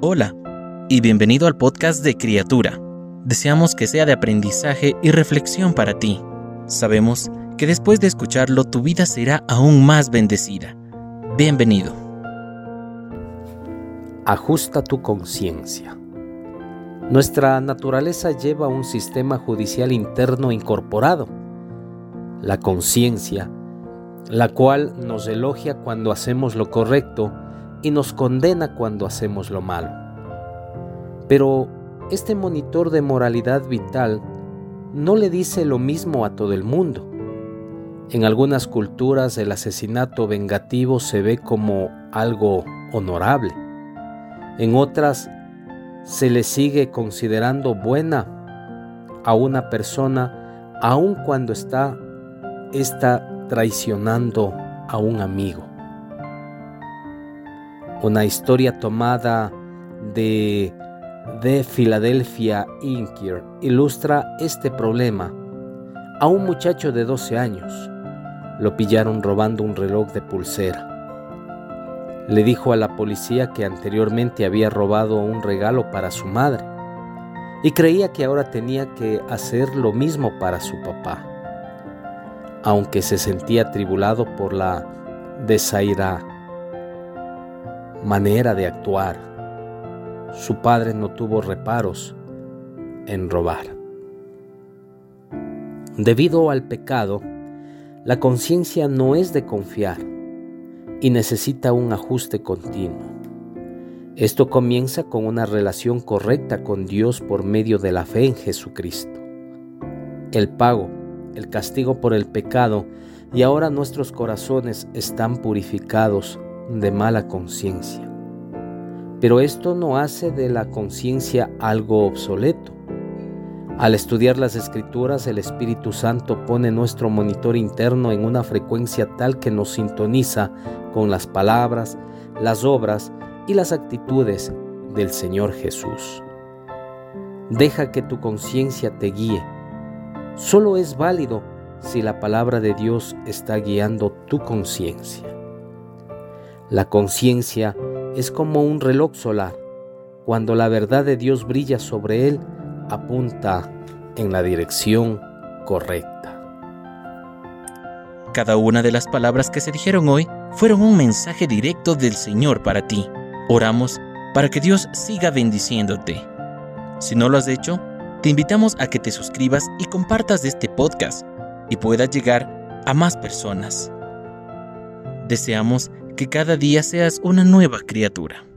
Hola y bienvenido al podcast de Criatura. Deseamos que sea de aprendizaje y reflexión para ti. Sabemos que después de escucharlo tu vida será aún más bendecida. Bienvenido. Ajusta tu conciencia. Nuestra naturaleza lleva un sistema judicial interno incorporado, la conciencia, la cual nos elogia cuando hacemos lo correcto y nos condena cuando hacemos lo malo. Pero este monitor de moralidad vital no le dice lo mismo a todo el mundo. En algunas culturas el asesinato vengativo se ve como algo honorable. En otras se le sigue considerando buena a una persona aun cuando está, está traicionando a un amigo. Una historia tomada de The Philadelphia Inquirer ilustra este problema. A un muchacho de 12 años lo pillaron robando un reloj de pulsera. Le dijo a la policía que anteriormente había robado un regalo para su madre y creía que ahora tenía que hacer lo mismo para su papá. Aunque se sentía atribulado por la desaira manera de actuar, su padre no tuvo reparos en robar. Debido al pecado, la conciencia no es de confiar y necesita un ajuste continuo. Esto comienza con una relación correcta con Dios por medio de la fe en Jesucristo. El pago, el castigo por el pecado y ahora nuestros corazones están purificados de mala conciencia. Pero esto no hace de la conciencia algo obsoleto. Al estudiar las escrituras, el Espíritu Santo pone nuestro monitor interno en una frecuencia tal que nos sintoniza con las palabras, las obras y las actitudes del Señor Jesús. Deja que tu conciencia te guíe. Solo es válido si la palabra de Dios está guiando tu conciencia. La conciencia es como un reloj solar. Cuando la verdad de Dios brilla sobre él, apunta en la dirección correcta. Cada una de las palabras que se dijeron hoy fueron un mensaje directo del Señor para ti. Oramos para que Dios siga bendiciéndote. Si no lo has hecho, te invitamos a que te suscribas y compartas este podcast y puedas llegar a más personas. Deseamos que cada día seas una nueva criatura.